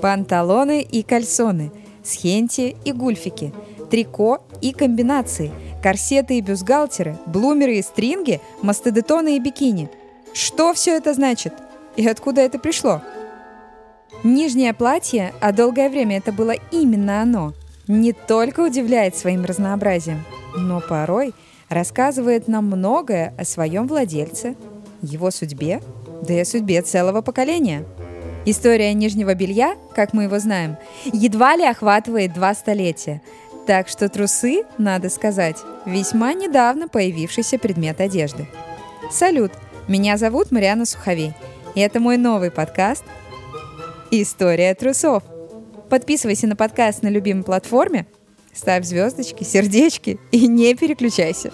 Панталоны и кальсоны, схенти и гульфики, трико и комбинации, корсеты и бюстгальтеры, блумеры и стринги, мастодетоны и бикини. Что все это значит? И откуда это пришло? Нижнее платье, а долгое время это было именно оно, не только удивляет своим разнообразием, но порой рассказывает нам многое о своем владельце, его судьбе, да и о судьбе целого поколения. История нижнего белья, как мы его знаем, едва ли охватывает два столетия, так что трусы, надо сказать, весьма недавно появившийся предмет одежды. Салют, меня зовут Мариана Суховей, и это мой новый подкаст «История трусов». Подписывайся на подкаст на любимой платформе, ставь звездочки, сердечки и не переключайся.